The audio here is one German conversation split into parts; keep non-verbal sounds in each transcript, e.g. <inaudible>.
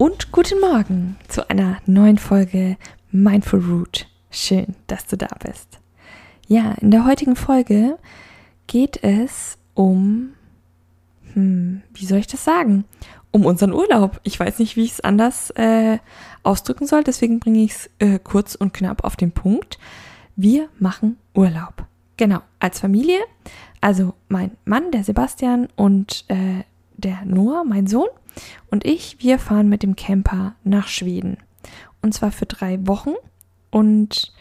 und guten Morgen zu einer neuen Folge Mindful Root. Schön, dass du da bist. Ja, in der heutigen Folge geht es um, hm, wie soll ich das sagen? Um unseren Urlaub. Ich weiß nicht, wie ich es anders äh, ausdrücken soll, deswegen bringe ich es äh, kurz und knapp auf den Punkt. Wir machen Urlaub. Genau, als Familie. Also mein Mann, der Sebastian und äh, der Noah, mein Sohn und ich, wir fahren mit dem Camper nach Schweden. Und zwar für drei Wochen. Und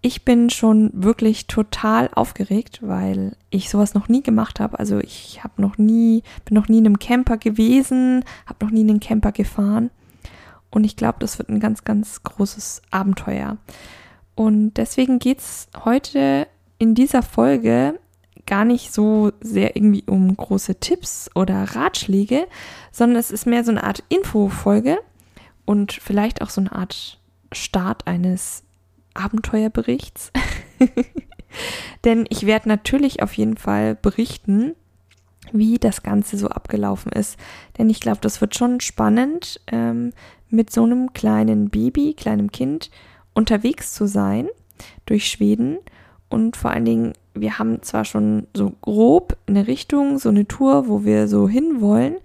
ich bin schon wirklich total aufgeregt, weil ich sowas noch nie gemacht habe. Also ich habe noch nie, bin noch nie in einem Camper gewesen, habe noch nie in einen Camper gefahren. Und ich glaube, das wird ein ganz, ganz großes Abenteuer. Und deswegen geht es heute in dieser Folge gar nicht so sehr irgendwie um große Tipps oder Ratschläge, sondern es ist mehr so eine Art Infofolge und vielleicht auch so eine Art Start eines Abenteuerberichts. <laughs> Denn ich werde natürlich auf jeden Fall berichten, wie das Ganze so abgelaufen ist. Denn ich glaube, das wird schon spannend, ähm, mit so einem kleinen Baby, kleinem Kind unterwegs zu sein durch Schweden. Und vor allen Dingen, wir haben zwar schon so grob eine Richtung, so eine Tour, wo wir so hinwollen,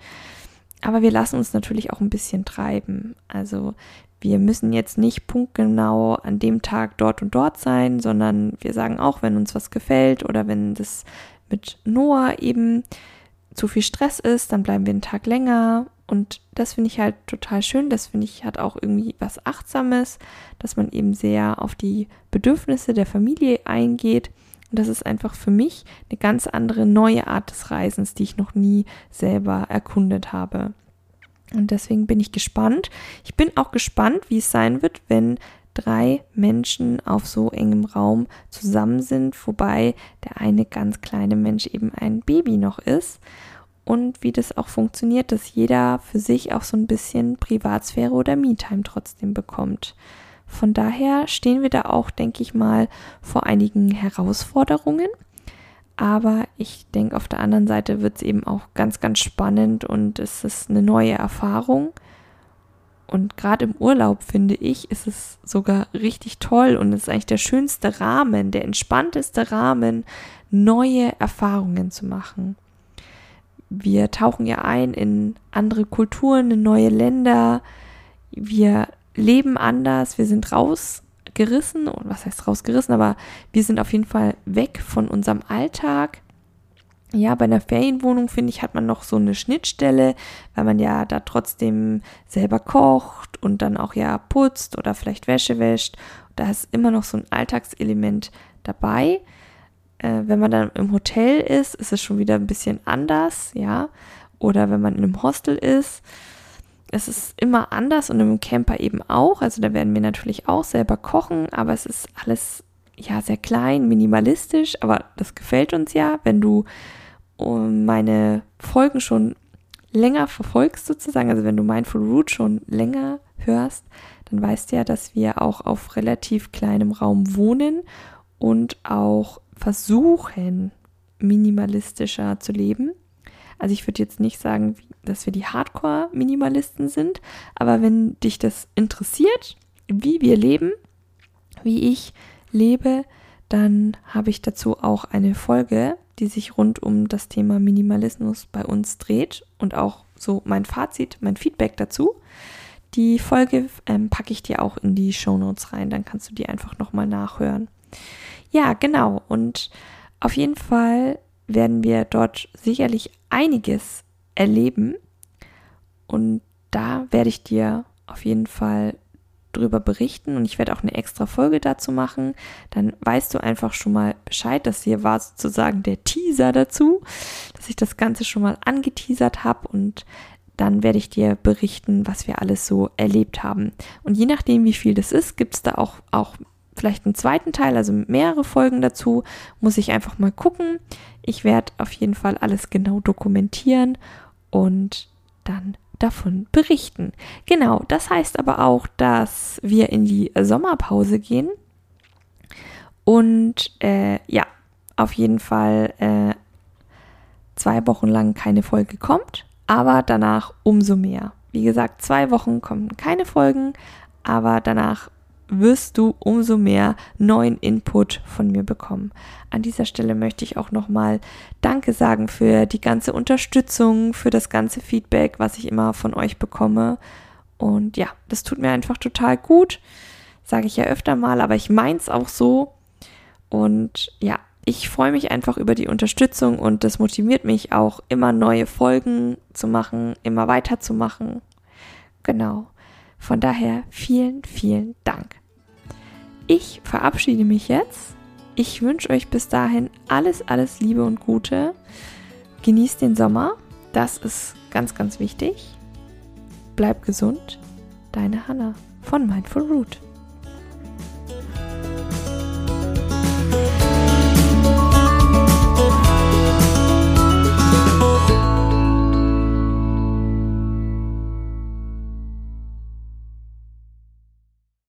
aber wir lassen uns natürlich auch ein bisschen treiben. Also wir müssen jetzt nicht punktgenau an dem Tag dort und dort sein, sondern wir sagen auch, wenn uns was gefällt oder wenn das mit Noah eben zu viel Stress ist, dann bleiben wir einen Tag länger. Und das finde ich halt total schön. Das finde ich hat auch irgendwie was Achtsames, dass man eben sehr auf die Bedürfnisse der Familie eingeht. Und das ist einfach für mich eine ganz andere neue Art des Reisens, die ich noch nie selber erkundet habe. Und deswegen bin ich gespannt. Ich bin auch gespannt, wie es sein wird, wenn drei Menschen auf so engem Raum zusammen sind, wobei der eine ganz kleine Mensch eben ein Baby noch ist. Und wie das auch funktioniert, dass jeder für sich auch so ein bisschen Privatsphäre oder Me-Time trotzdem bekommt. Von daher stehen wir da auch, denke ich mal, vor einigen Herausforderungen. Aber ich denke, auf der anderen Seite wird es eben auch ganz, ganz spannend und es ist eine neue Erfahrung. Und gerade im Urlaub, finde ich, ist es sogar richtig toll und es ist eigentlich der schönste Rahmen, der entspannteste Rahmen, neue Erfahrungen zu machen. Wir tauchen ja ein in andere Kulturen, in neue Länder. Wir leben anders, wir sind raus gerissen, und was heißt rausgerissen, aber wir sind auf jeden Fall weg von unserem Alltag. Ja, bei einer Ferienwohnung, finde ich, hat man noch so eine Schnittstelle, weil man ja da trotzdem selber kocht und dann auch ja putzt oder vielleicht Wäsche wäscht. Da ist immer noch so ein Alltagselement dabei. Äh, wenn man dann im Hotel ist, ist es schon wieder ein bisschen anders, ja. Oder wenn man in einem Hostel ist, es ist immer anders und im Camper eben auch. Also da werden wir natürlich auch selber kochen, aber es ist alles ja sehr klein, minimalistisch, aber das gefällt uns ja, wenn du meine Folgen schon länger verfolgst sozusagen, also wenn du Mindful Root schon länger hörst, dann weißt du ja, dass wir auch auf relativ kleinem Raum wohnen und auch versuchen, minimalistischer zu leben. Also ich würde jetzt nicht sagen, dass wir die Hardcore-Minimalisten sind, aber wenn dich das interessiert, wie wir leben, wie ich lebe, dann habe ich dazu auch eine Folge, die sich rund um das Thema Minimalismus bei uns dreht und auch so mein Fazit, mein Feedback dazu. Die Folge ähm, packe ich dir auch in die Show Notes rein, dann kannst du die einfach nochmal nachhören. Ja, genau. Und auf jeden Fall werden wir dort sicherlich einiges erleben. Und da werde ich dir auf jeden Fall drüber berichten und ich werde auch eine extra Folge dazu machen. Dann weißt du einfach schon mal Bescheid. Das hier war sozusagen der Teaser dazu, dass ich das Ganze schon mal angeteasert habe und dann werde ich dir berichten, was wir alles so erlebt haben. Und je nachdem, wie viel das ist, gibt es da auch, auch vielleicht einen zweiten Teil, also mehrere Folgen dazu. Muss ich einfach mal gucken. Ich werde auf jeden Fall alles genau dokumentieren und dann davon berichten. Genau, das heißt aber auch, dass wir in die Sommerpause gehen und äh, ja, auf jeden Fall äh, zwei Wochen lang keine Folge kommt, aber danach umso mehr. Wie gesagt, zwei Wochen kommen keine Folgen, aber danach wirst du umso mehr neuen Input von mir bekommen. An dieser Stelle möchte ich auch nochmal Danke sagen für die ganze Unterstützung, für das ganze Feedback, was ich immer von euch bekomme. Und ja, das tut mir einfach total gut. Sage ich ja öfter mal, aber ich meins auch so. Und ja, ich freue mich einfach über die Unterstützung und das motiviert mich auch, immer neue Folgen zu machen, immer weiterzumachen. Genau. Von daher vielen, vielen Dank. Ich verabschiede mich jetzt. Ich wünsche euch bis dahin alles, alles Liebe und Gute. Genießt den Sommer. Das ist ganz, ganz wichtig. Bleibt gesund. Deine Hanna von Mindful Root.